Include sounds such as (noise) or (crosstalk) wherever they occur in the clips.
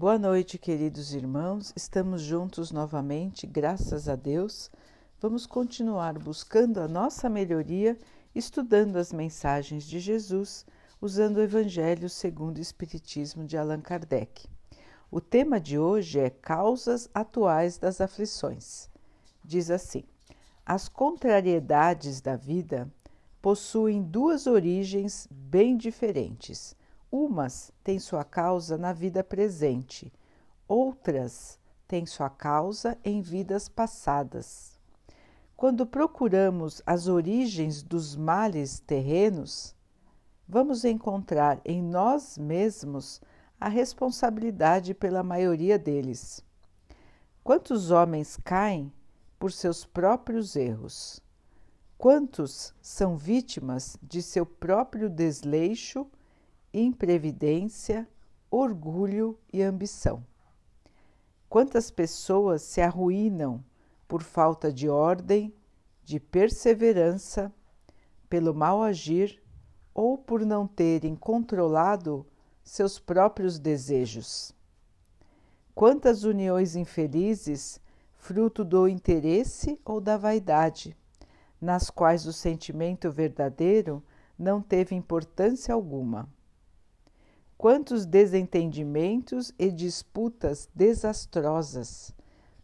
Boa noite, queridos irmãos. Estamos juntos novamente, graças a Deus. Vamos continuar buscando a nossa melhoria, estudando as mensagens de Jesus, usando o Evangelho segundo o Espiritismo de Allan Kardec. O tema de hoje é Causas Atuais das Aflições. Diz assim: As contrariedades da vida possuem duas origens bem diferentes Umas têm sua causa na vida presente, outras têm sua causa em vidas passadas. Quando procuramos as origens dos males terrenos, vamos encontrar em nós mesmos a responsabilidade pela maioria deles. Quantos homens caem por seus próprios erros? Quantos são vítimas de seu próprio desleixo imprevidência, orgulho e ambição. Quantas pessoas se arruinam por falta de ordem, de perseverança, pelo mal agir ou por não terem controlado seus próprios desejos. Quantas uniões infelizes, fruto do interesse ou da vaidade, nas quais o sentimento verdadeiro não teve importância alguma quantos desentendimentos e disputas desastrosas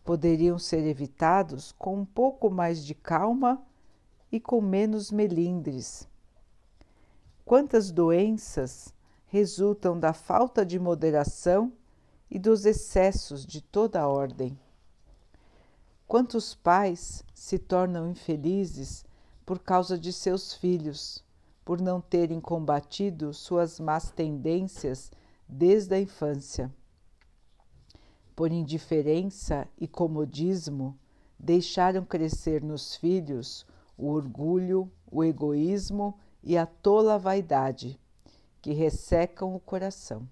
poderiam ser evitados com um pouco mais de calma e com menos melindres. Quantas doenças resultam da falta de moderação e dos excessos de toda a ordem. Quantos pais se tornam infelizes por causa de seus filhos, por não terem combatido suas más tendências desde a infância. Por indiferença e comodismo, deixaram crescer nos filhos o orgulho, o egoísmo e a tola vaidade, que ressecam o coração.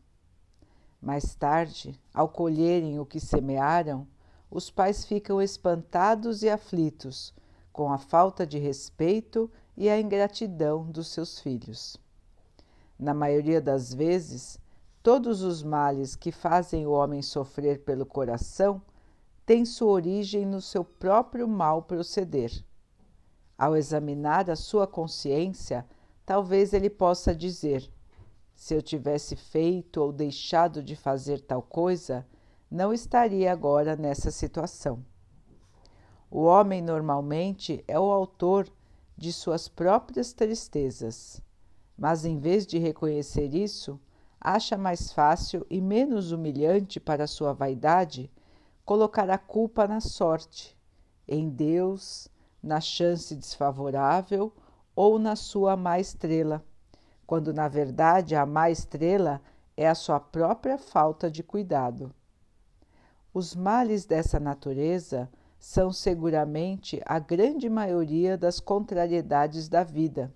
Mais tarde, ao colherem o que semearam, os pais ficam espantados e aflitos com a falta de respeito e a ingratidão dos seus filhos. Na maioria das vezes, todos os males que fazem o homem sofrer pelo coração têm sua origem no seu próprio mal proceder. Ao examinar a sua consciência, talvez ele possa dizer: se eu tivesse feito ou deixado de fazer tal coisa, não estaria agora nessa situação. O homem normalmente é o autor de suas próprias tristezas, mas em vez de reconhecer isso, acha mais fácil e menos humilhante para sua vaidade colocar a culpa na sorte, em Deus, na chance desfavorável ou na sua má estrela, quando na verdade a má estrela é a sua própria falta de cuidado. Os males dessa natureza são seguramente a grande maioria das contrariedades da vida,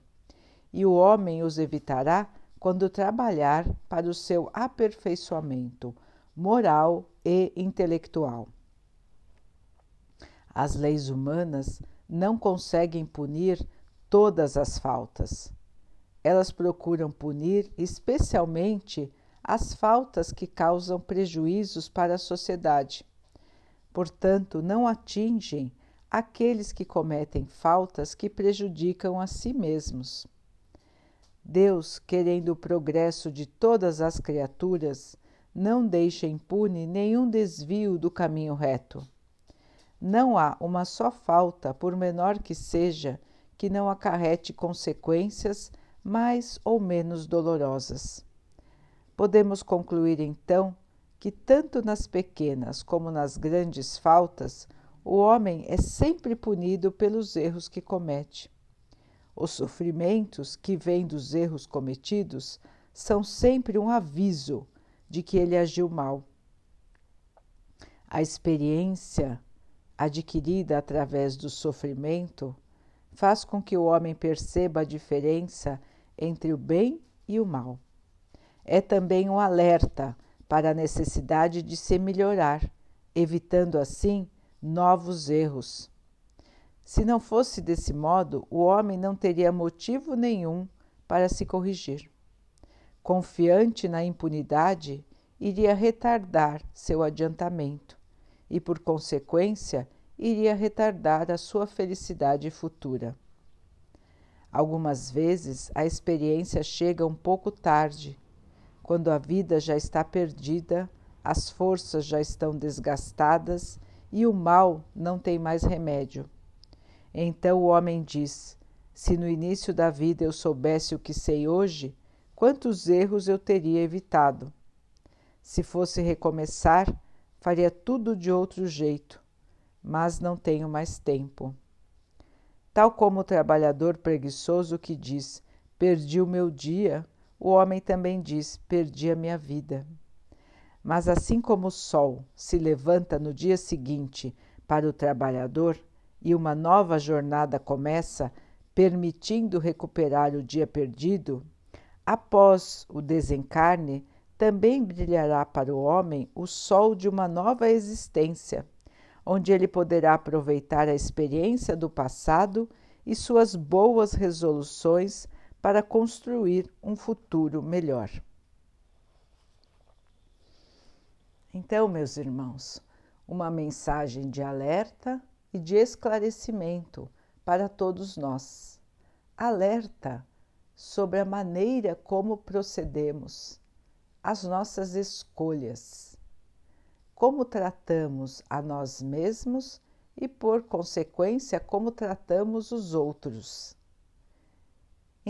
e o homem os evitará quando trabalhar para o seu aperfeiçoamento moral e intelectual. As leis humanas não conseguem punir todas as faltas. Elas procuram punir especialmente as faltas que causam prejuízos para a sociedade portanto, não atingem aqueles que cometem faltas que prejudicam a si mesmos. Deus, querendo o progresso de todas as criaturas, não deixa impune nenhum desvio do caminho reto. Não há uma só falta, por menor que seja, que não acarrete consequências mais ou menos dolorosas. Podemos concluir então que, tanto nas pequenas como nas grandes faltas, o homem é sempre punido pelos erros que comete. Os sofrimentos que vêm dos erros cometidos são sempre um aviso de que ele agiu mal. A experiência adquirida através do sofrimento faz com que o homem perceba a diferença entre o bem e o mal. É também um alerta para a necessidade de se melhorar, evitando assim novos erros. Se não fosse desse modo, o homem não teria motivo nenhum para se corrigir. Confiante na impunidade iria retardar seu adiantamento e, por consequência, iria retardar a sua felicidade futura. Algumas vezes a experiência chega um pouco tarde, quando a vida já está perdida, as forças já estão desgastadas e o mal não tem mais remédio. Então o homem diz: Se no início da vida eu soubesse o que sei hoje, quantos erros eu teria evitado. Se fosse recomeçar, faria tudo de outro jeito, mas não tenho mais tempo. Tal como o trabalhador preguiçoso que diz: Perdi o meu dia, o homem também diz: Perdi a minha vida. Mas assim como o sol se levanta no dia seguinte para o trabalhador e uma nova jornada começa, permitindo recuperar o dia perdido, após o desencarne, também brilhará para o homem o sol de uma nova existência, onde ele poderá aproveitar a experiência do passado e suas boas resoluções para construir um futuro melhor. Então, meus irmãos, uma mensagem de alerta e de esclarecimento para todos nós. Alerta sobre a maneira como procedemos, as nossas escolhas, como tratamos a nós mesmos e, por consequência, como tratamos os outros.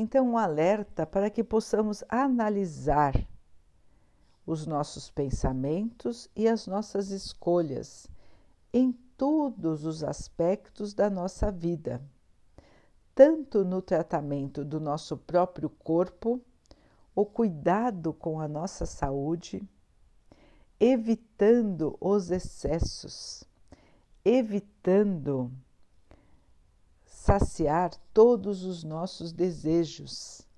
Então, um alerta para que possamos analisar os nossos pensamentos e as nossas escolhas em todos os aspectos da nossa vida, tanto no tratamento do nosso próprio corpo, o cuidado com a nossa saúde, evitando os excessos, evitando saciar todos os nossos desejos,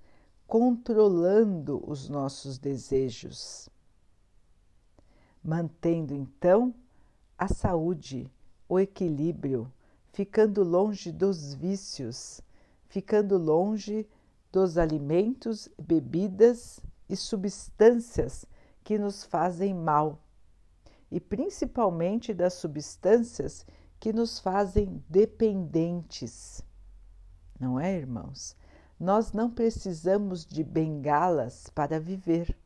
controlando os nossos desejos, mantendo então a saúde, o equilíbrio, ficando longe dos vícios, ficando longe dos alimentos, bebidas e substâncias que nos fazem mal, e principalmente das substâncias que nos fazem dependentes. Não é, irmãos? Nós não precisamos de bengalas para viver.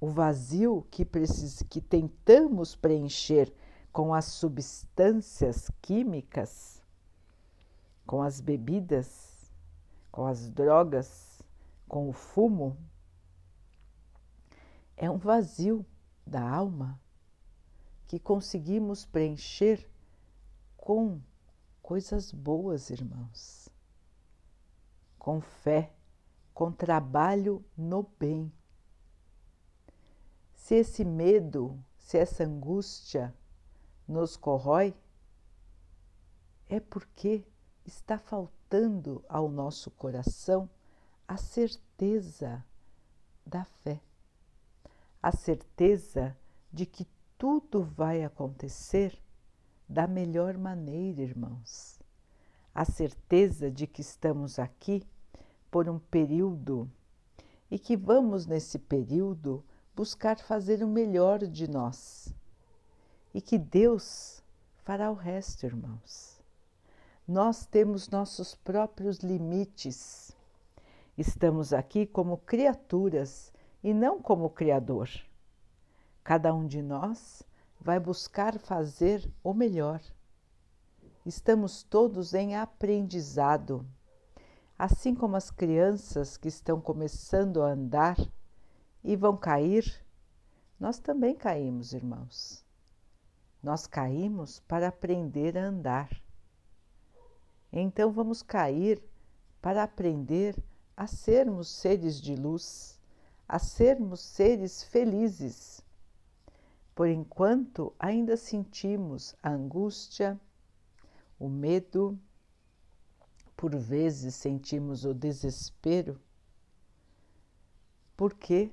O vazio que, precis... que tentamos preencher com as substâncias químicas, com as bebidas, com as drogas, com o fumo, é um vazio da alma que conseguimos preencher com coisas boas, irmãos, com fé, com trabalho no bem. Se esse medo, se essa angústia nos corrói, é porque está faltando ao nosso coração a certeza da fé, a certeza de que tudo vai acontecer da melhor maneira, irmãos. A certeza de que estamos aqui por um período e que vamos, nesse período, buscar fazer o melhor de nós e que Deus fará o resto, irmãos. Nós temos nossos próprios limites. Estamos aqui como criaturas e não como Criador. Cada um de nós vai buscar fazer o melhor. Estamos todos em aprendizado. Assim como as crianças que estão começando a andar e vão cair, nós também caímos, irmãos. Nós caímos para aprender a andar. Então vamos cair para aprender a sermos seres de luz, a sermos seres felizes por enquanto, ainda sentimos a angústia, o medo, por vezes sentimos o desespero, porque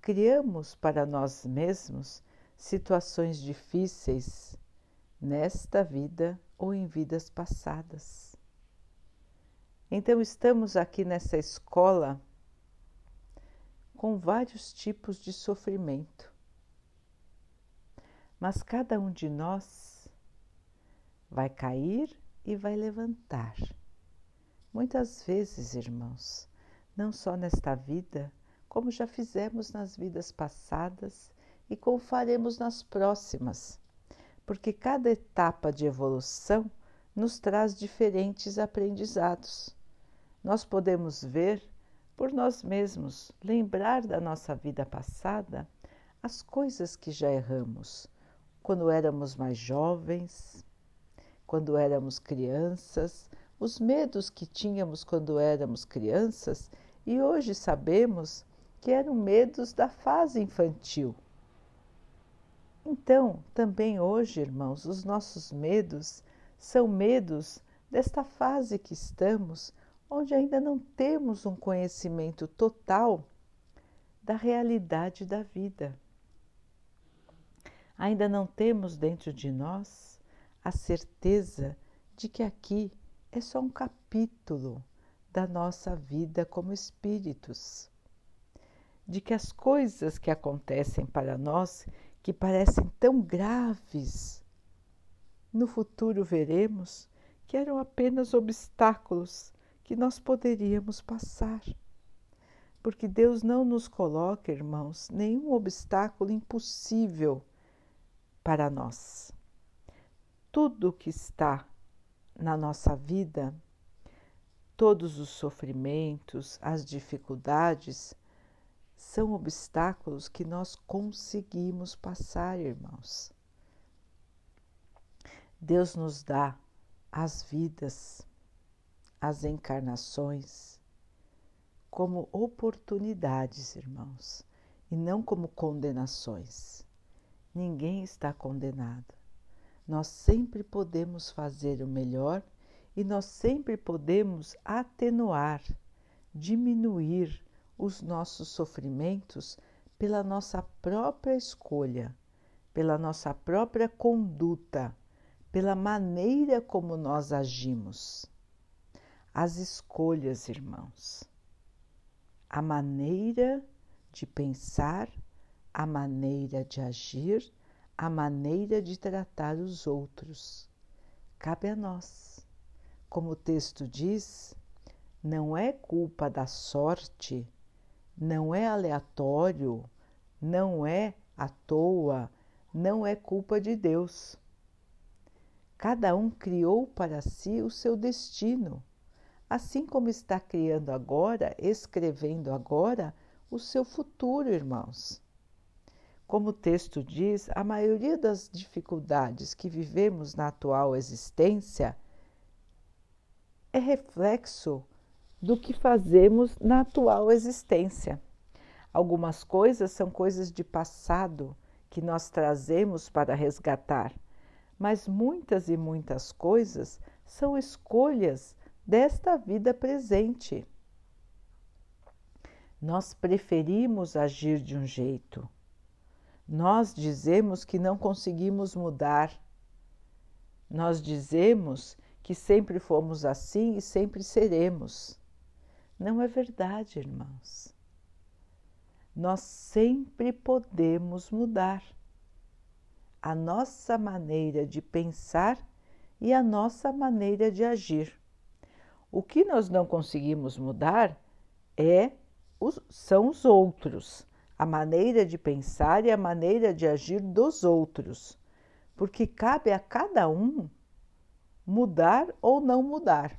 criamos para nós mesmos situações difíceis nesta vida ou em vidas passadas. Então, estamos aqui nessa escola com vários tipos de sofrimento. Mas cada um de nós vai cair e vai levantar. Muitas vezes, irmãos, não só nesta vida, como já fizemos nas vidas passadas e como faremos nas próximas, porque cada etapa de evolução nos traz diferentes aprendizados. Nós podemos ver por nós mesmos, lembrar da nossa vida passada as coisas que já erramos, quando éramos mais jovens, quando éramos crianças, os medos que tínhamos quando éramos crianças e hoje sabemos que eram medos da fase infantil. Então, também hoje, irmãos, os nossos medos são medos desta fase que estamos, onde ainda não temos um conhecimento total da realidade da vida. Ainda não temos dentro de nós a certeza de que aqui é só um capítulo da nossa vida como espíritos, de que as coisas que acontecem para nós, que parecem tão graves, no futuro veremos que eram apenas obstáculos que nós poderíamos passar. Porque Deus não nos coloca, irmãos, nenhum obstáculo impossível para nós. Tudo que está na nossa vida, todos os sofrimentos, as dificuldades, são obstáculos que nós conseguimos passar, irmãos. Deus nos dá as vidas, as encarnações, como oportunidades, irmãos, e não como condenações. Ninguém está condenado. Nós sempre podemos fazer o melhor e nós sempre podemos atenuar, diminuir os nossos sofrimentos pela nossa própria escolha, pela nossa própria conduta, pela maneira como nós agimos. As escolhas, irmãos, a maneira de pensar a maneira de agir, a maneira de tratar os outros. Cabe a nós. Como o texto diz, não é culpa da sorte, não é aleatório, não é à toa, não é culpa de Deus. Cada um criou para si o seu destino, assim como está criando agora, escrevendo agora, o seu futuro, irmãos. Como o texto diz, a maioria das dificuldades que vivemos na atual existência é reflexo do que fazemos na atual existência. Algumas coisas são coisas de passado que nós trazemos para resgatar, mas muitas e muitas coisas são escolhas desta vida presente. Nós preferimos agir de um jeito nós dizemos que não conseguimos mudar. Nós dizemos que sempre fomos assim e sempre seremos. Não é verdade, irmãos. Nós sempre podemos mudar a nossa maneira de pensar e a nossa maneira de agir. O que nós não conseguimos mudar é os, são os outros, a maneira de pensar e a maneira de agir dos outros, porque cabe a cada um mudar ou não mudar.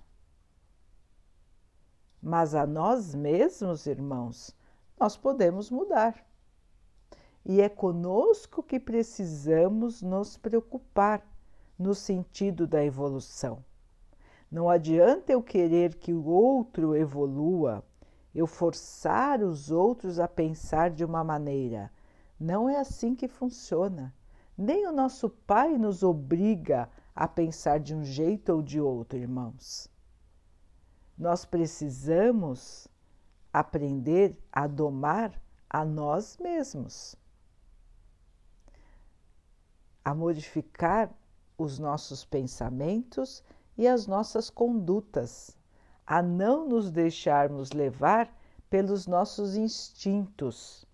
Mas a nós mesmos, irmãos, nós podemos mudar. E é conosco que precisamos nos preocupar no sentido da evolução. Não adianta eu querer que o outro evolua eu forçar os outros a pensar de uma maneira. Não é assim que funciona. Nem o nosso Pai nos obriga a pensar de um jeito ou de outro, irmãos. Nós precisamos aprender a domar a nós mesmos, a modificar os nossos pensamentos e as nossas condutas a não nos deixarmos levar pelos nossos instintos,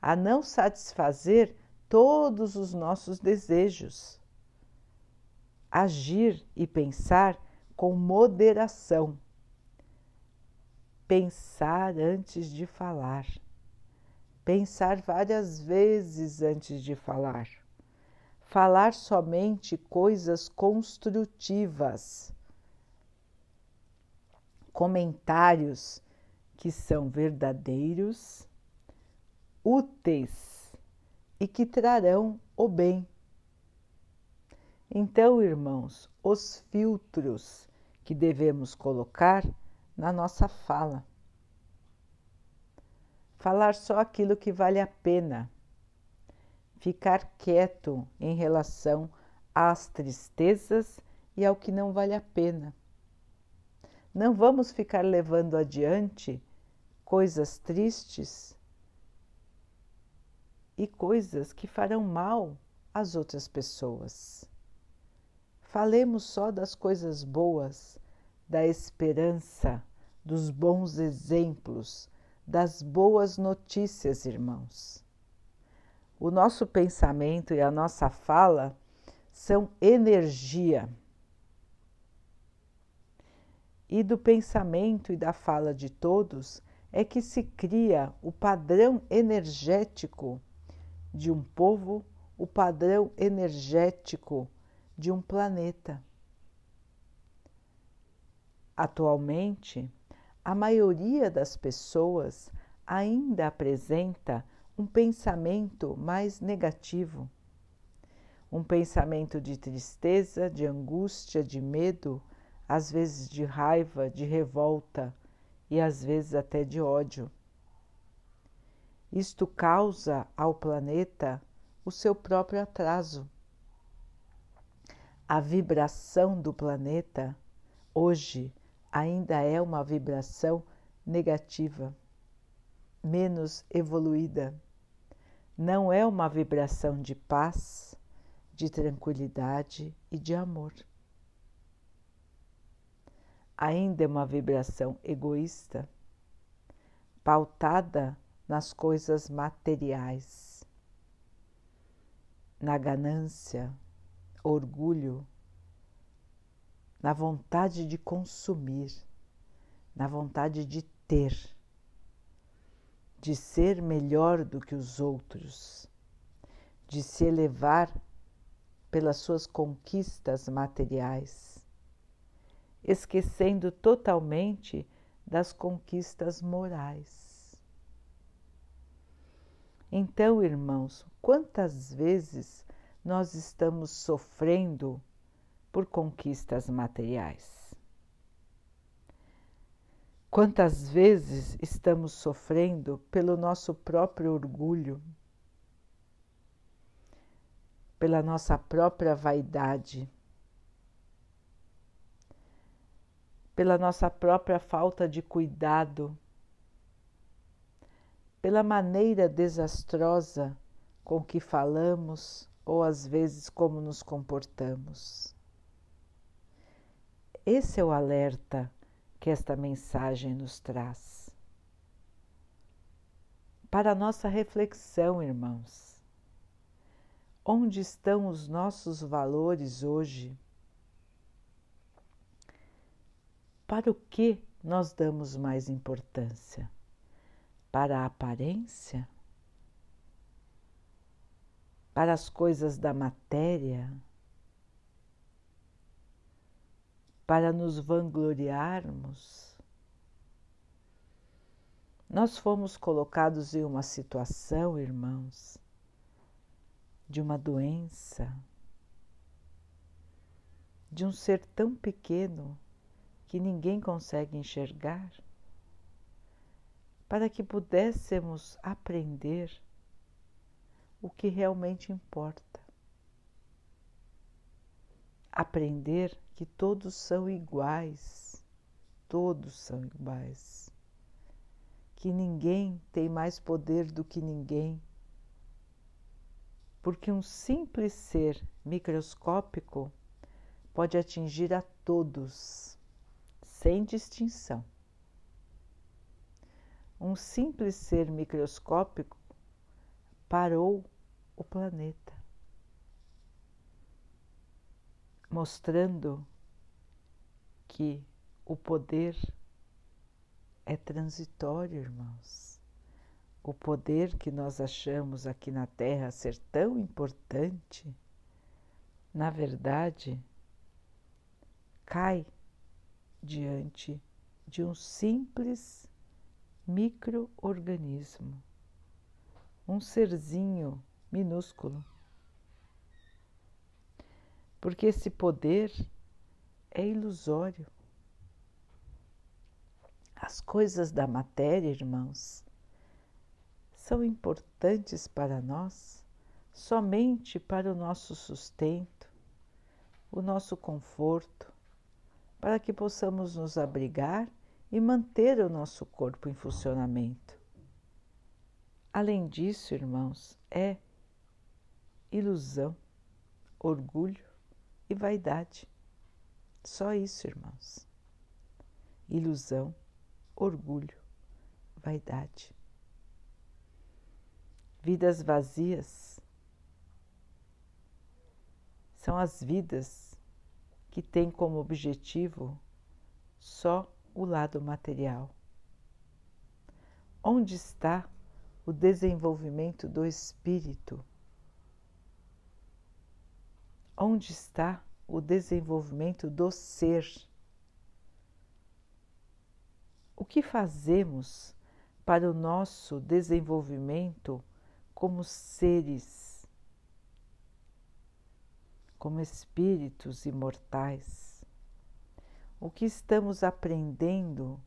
a não satisfazer todos os nossos desejos. Agir e pensar com moderação. Pensar antes de falar. Pensar várias vezes antes de falar. Falar somente coisas construtivas. Comentários que são verdadeiros, úteis e que trarão o bem. Então, irmãos, os filtros que devemos colocar na nossa fala. Falar só aquilo que vale a pena. Ficar quieto em relação às tristezas e ao que não vale a pena. Não vamos ficar levando adiante coisas tristes e coisas que farão mal às outras pessoas. Falemos só das coisas boas, da esperança, dos bons exemplos, das boas notícias, irmãos. O nosso pensamento e a nossa fala são energia. E do pensamento e da fala de todos é que se cria o padrão energético de um povo, o padrão energético de um planeta. Atualmente, a maioria das pessoas ainda apresenta um pensamento mais negativo, um pensamento de tristeza, de angústia, de medo, às vezes de raiva, de revolta e às vezes até de ódio. Isto causa ao planeta o seu próprio atraso. A vibração do planeta hoje ainda é uma vibração negativa, menos evoluída. Não é uma vibração de paz, de tranquilidade e de amor ainda é uma vibração egoísta, pautada nas coisas materiais, na ganância, orgulho, na vontade de consumir, na vontade de ter, de ser melhor do que os outros, de se elevar pelas suas conquistas materiais esquecendo totalmente das conquistas morais. Então, irmãos, quantas vezes nós estamos sofrendo por conquistas materiais? Quantas vezes estamos sofrendo pelo nosso próprio orgulho, pela nossa própria vaidade? Pela nossa própria falta de cuidado, pela maneira desastrosa com que falamos ou às vezes como nos comportamos. Esse é o alerta que esta mensagem nos traz. Para nossa reflexão, irmãos, onde estão os nossos valores hoje? Para o que nós damos mais importância? Para a aparência? Para as coisas da matéria? Para nos vangloriarmos? Nós fomos colocados em uma situação, irmãos, de uma doença, de um ser tão pequeno que ninguém consegue enxergar, para que pudéssemos aprender o que realmente importa. Aprender que todos são iguais, todos são iguais, que ninguém tem mais poder do que ninguém, porque um simples ser microscópico pode atingir a todos sem distinção. um simples ser microscópico parou o planeta, mostrando que o poder é transitório, irmãos. O poder que nós achamos aqui na Terra ser tão importante, na verdade, cai diante de um simples microorganismo, um serzinho minúsculo. Porque esse poder é ilusório. As coisas da matéria, irmãos, são importantes para nós somente para o nosso sustento, o nosso conforto, para que possamos nos abrigar e manter o nosso corpo em funcionamento. Além disso, irmãos, é ilusão, orgulho e vaidade. Só isso, irmãos. Ilusão, orgulho, vaidade. Vidas vazias são as vidas que têm como objetivo só o lado material. Onde está o desenvolvimento do espírito? Onde está o desenvolvimento do ser? O que fazemos para o nosso desenvolvimento como seres, como espíritos imortais? o que estamos aprendendo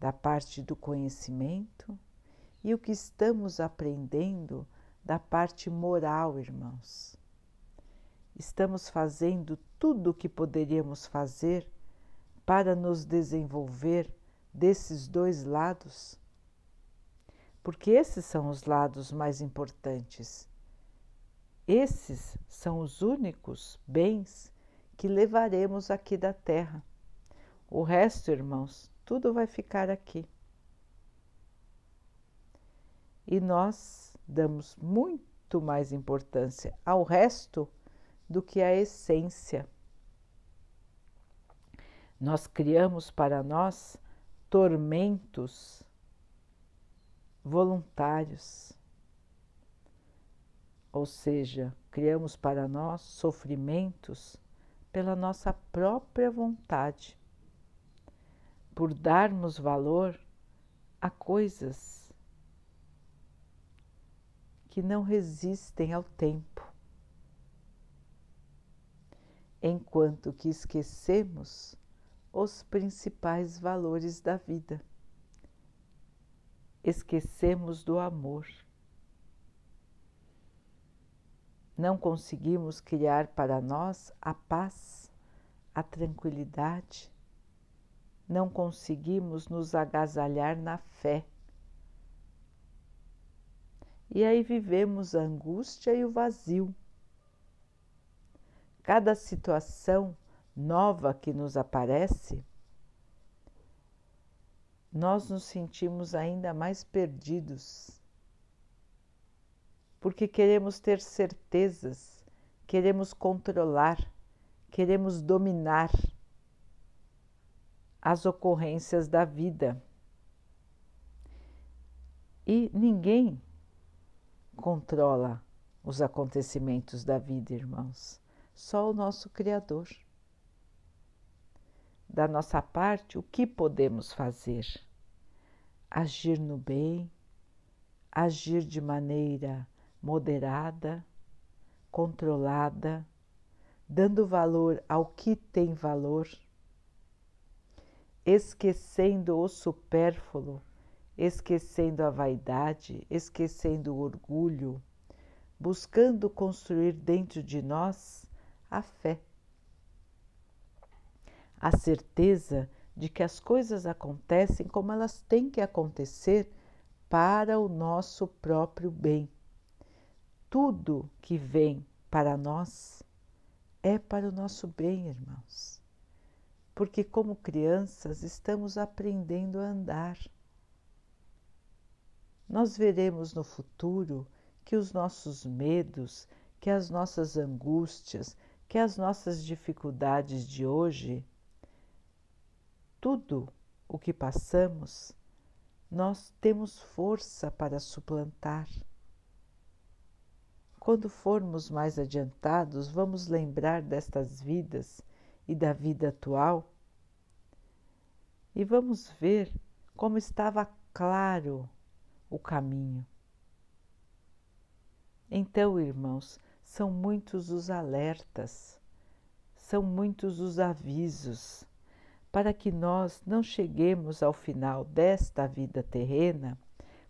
da parte do conhecimento e o que estamos aprendendo da parte moral, irmãos. Estamos fazendo tudo o que poderíamos fazer para nos desenvolver desses dois lados? Porque esses são os lados mais importantes. Esses são os únicos bens que levaremos aqui da terra. O resto, irmãos, tudo vai ficar aqui. E nós damos muito mais importância ao resto do que à essência. Nós criamos para nós tormentos voluntários, ou seja, criamos para nós sofrimentos pela nossa própria vontade, por darmos valor a coisas que não resistem ao tempo, enquanto que esquecemos os principais valores da vida. Esquecemos do amor. Não conseguimos criar para nós a paz, a tranquilidade, não conseguimos nos agasalhar na fé. E aí vivemos a angústia e o vazio. Cada situação nova que nos aparece, nós nos sentimos ainda mais perdidos porque queremos ter certezas, queremos controlar, queremos dominar as ocorrências da vida. E ninguém controla os acontecimentos da vida, irmãos, só o nosso Criador. Da nossa parte, o que podemos fazer? Agir no bem, agir de maneira moderada, controlada, dando valor ao que tem valor, esquecendo o supérfluo, esquecendo a vaidade, esquecendo o orgulho, buscando construir dentro de nós a fé, a certeza de que as coisas acontecem como elas têm que acontecer para o nosso próprio bem tudo que vem para nós é para o nosso bem, irmãos. Porque, como crianças, estamos aprendendo a andar. nós veremos no futuro que os nossos medos, que as nossas angústias, que as nossas dificuldades de hoje, tudo o que passamos, nós temos força para suplantar. Quando formos mais adiantados, vamos lembrar destas vidas e da vida atual e vamos ver como estava claro o caminho. Então, irmãos, são muitos os alertas, são muitos os avisos para que nós não cheguemos ao final desta vida terrena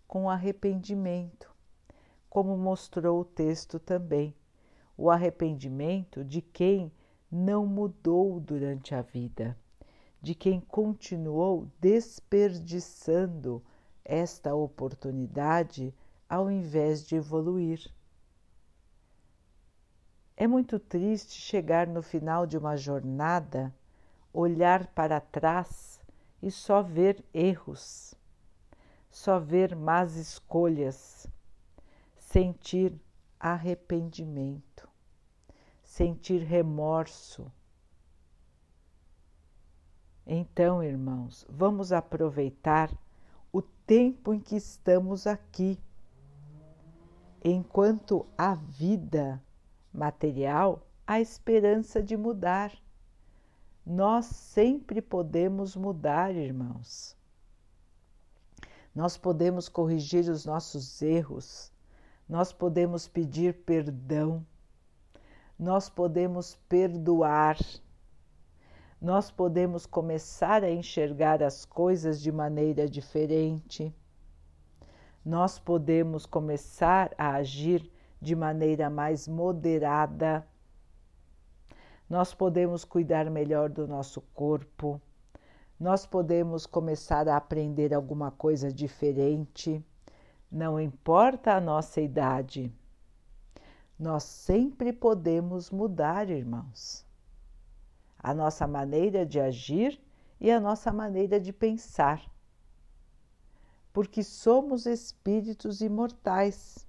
com arrependimento, como mostrou o texto também, o arrependimento de quem não mudou durante a vida, de quem continuou desperdiçando esta oportunidade ao invés de evoluir. É muito triste chegar no final de uma jornada, olhar para trás e só ver erros, só ver más escolhas, sentir arrependimento, sentir remorso. Então, irmãos, vamos aproveitar o tempo em que estamos aqui, enquanto a vida material a esperança de mudar. Nós sempre podemos mudar, irmãos. Nós podemos corrigir os nossos erros, nós podemos pedir perdão, nós podemos perdoar, nós podemos começar a enxergar as coisas de maneira diferente, nós podemos começar a agir de maneira mais moderada. Nós podemos cuidar melhor do nosso corpo, nós podemos começar a aprender alguma coisa diferente, não importa a nossa idade. Nós sempre podemos mudar, irmãos, a nossa maneira de agir e a nossa maneira de pensar, porque somos espíritos imortais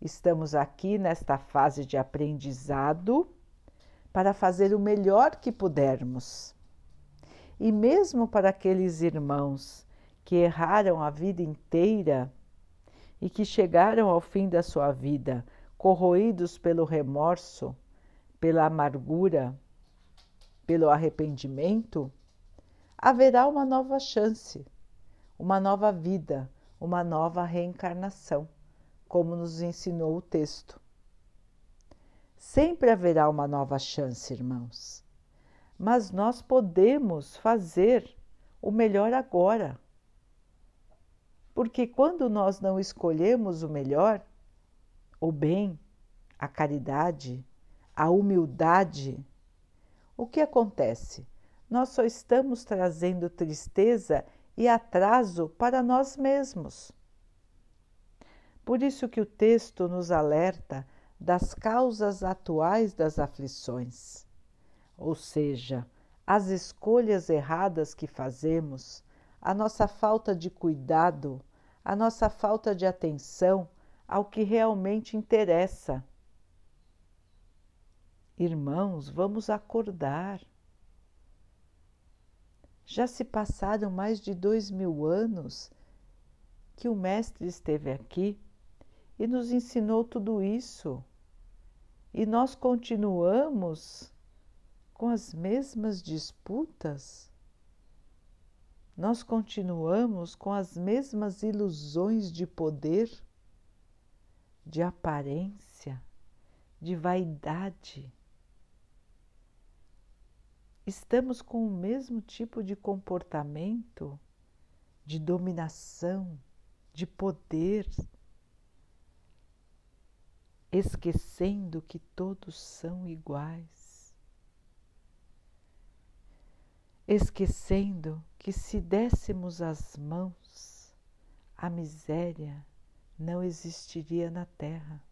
Estamos aqui nesta fase de aprendizado para fazer o melhor que pudermos. E mesmo para aqueles irmãos que erraram a vida inteira e que chegaram ao fim da sua vida corroídos pelo remorso, pela amargura, pelo arrependimento, haverá uma nova chance, uma nova vida, uma nova reencarnação como nos ensinou o texto. Sempre haverá uma nova chance, irmãos, mas nós podemos fazer o melhor agora. Porque quando nós não escolhemos o melhor, o bem, a caridade, a humildade, o que acontece? Nós só estamos trazendo tristeza e atraso para nós mesmos. Por isso que o texto nos alerta das causas atuais das aflições, ou seja, as escolhas erradas que fazemos, a nossa falta de cuidado, a nossa falta de atenção ao que realmente interessa. Irmãos, vamos acordar. Já se passaram mais de dois mil anos que o Mestre esteve aqui e nos ensinou tudo isso. E nós continuamos com as mesmas disputas? Nós continuamos com as mesmas ilusões de poder, de aparência, de vaidade. Estamos com o mesmo tipo de comportamento de dominação, de poder esquecendo que todos são iguais, esquecendo que se dessemos as mãos, a miséria não existiria na terra.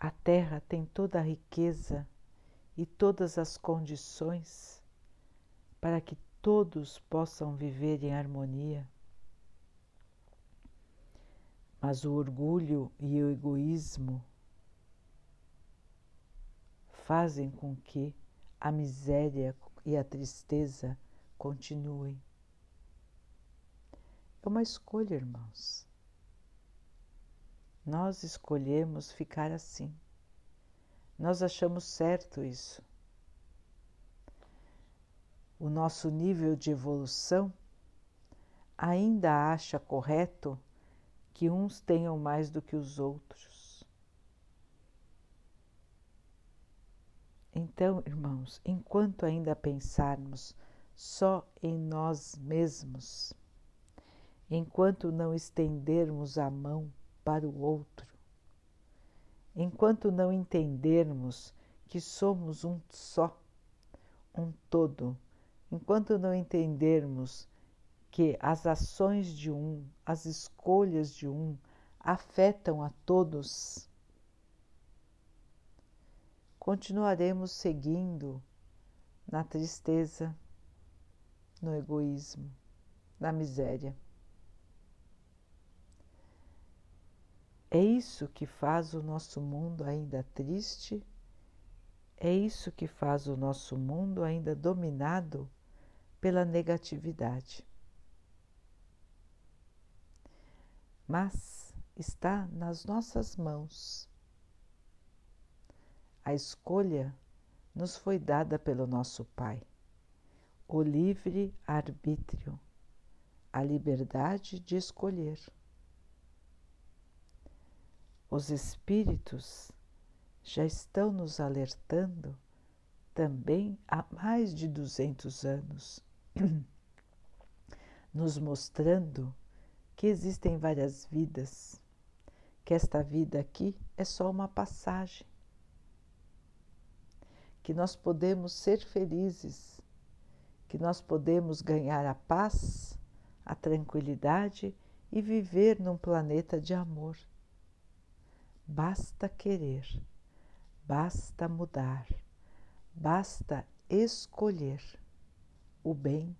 A terra tem toda a riqueza e todas as condições para que todos possam viver em harmonia. Mas o orgulho e o egoísmo fazem com que a miséria e a tristeza continuem. É uma escolha, irmãos. Nós escolhemos ficar assim. Nós achamos certo isso. O nosso nível de evolução ainda acha correto que uns tenham mais do que os outros. Então, irmãos, enquanto ainda pensarmos só em nós mesmos, enquanto não estendermos a mão para o outro, enquanto não entendermos que somos um só, um todo, enquanto não entendermos que as ações de um, as escolhas de um afetam a todos, continuaremos seguindo na tristeza, no egoísmo, na miséria. É isso que faz o nosso mundo ainda triste, é isso que faz o nosso mundo ainda dominado pela negatividade. Mas está nas nossas mãos. A escolha nos foi dada pelo nosso Pai, o livre arbítrio, a liberdade de escolher. Os espíritos já estão nos alertando também há mais de 200 anos, (clears throat) nos mostrando que existem várias vidas, que esta vida aqui é só uma passagem, que nós podemos ser felizes, que nós podemos ganhar a paz, a tranquilidade e viver num planeta de amor Basta querer, basta mudar, basta escolher o bem,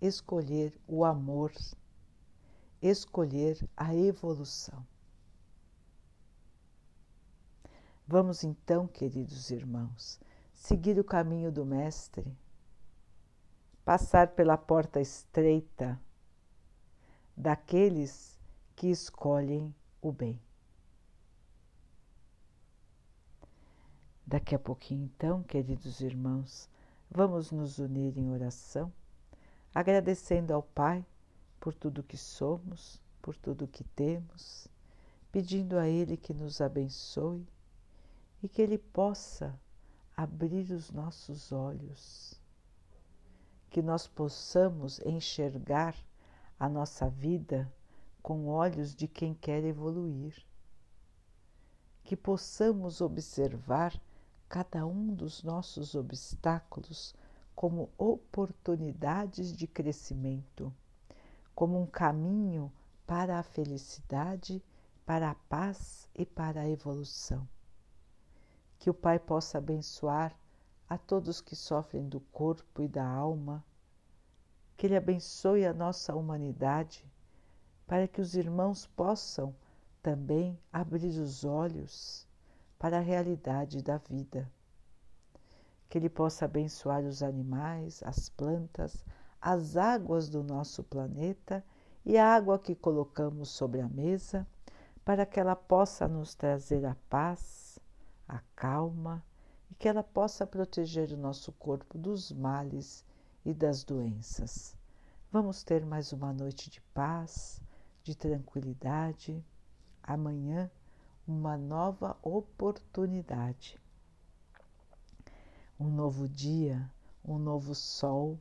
escolher o amor, escolher a evolução. Vamos então, queridos irmãos, seguir o caminho do Mestre, passar pela porta estreita daqueles que escolhem o bem. Daqui a pouquinho, então, queridos irmãos, vamos nos unir em oração, agradecendo ao Pai por tudo que somos, por tudo que temos, pedindo a Ele que nos abençoe e que Ele possa abrir os nossos olhos, que nós possamos enxergar a nossa vida com olhos de quem quer evoluir, que possamos observar cada um dos nossos obstáculos como oportunidades de crescimento, como um caminho para a felicidade, para a paz e para a evolução. Que o Pai possa abençoar a todos que sofrem do corpo e da alma, que Ele abençoe a nossa humanidade, para que os irmãos possam também abrir os olhos para a realidade da vida. Que Ele possa abençoar os animais, as plantas, as águas do nosso planeta e a água que colocamos sobre a mesa, para que ela possa nos trazer a paz, a calma e que ela possa proteger o nosso corpo dos males e das doenças. Vamos ter mais uma noite de paz, de tranquilidade. Amanhã uma nova oportunidade, um novo dia, um novo sol,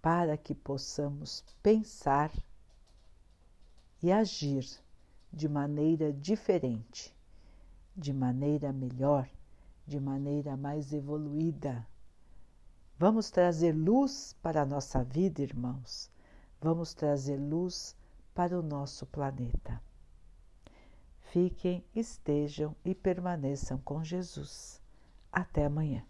para que possamos pensar e agir de maneira diferente, de maneira melhor, de maneira mais evoluída. Vamos trazer luz para a nossa vida, irmãos. Vamos trazer luz para o nosso planeta fiquem, estejam e permaneçam com Jesus. Até amanhã.